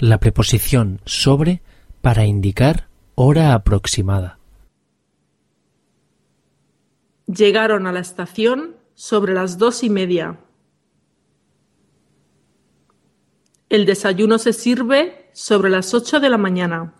la preposición sobre para indicar hora aproximada. Llegaron a la estación sobre las dos y media. El desayuno se sirve sobre las ocho de la mañana.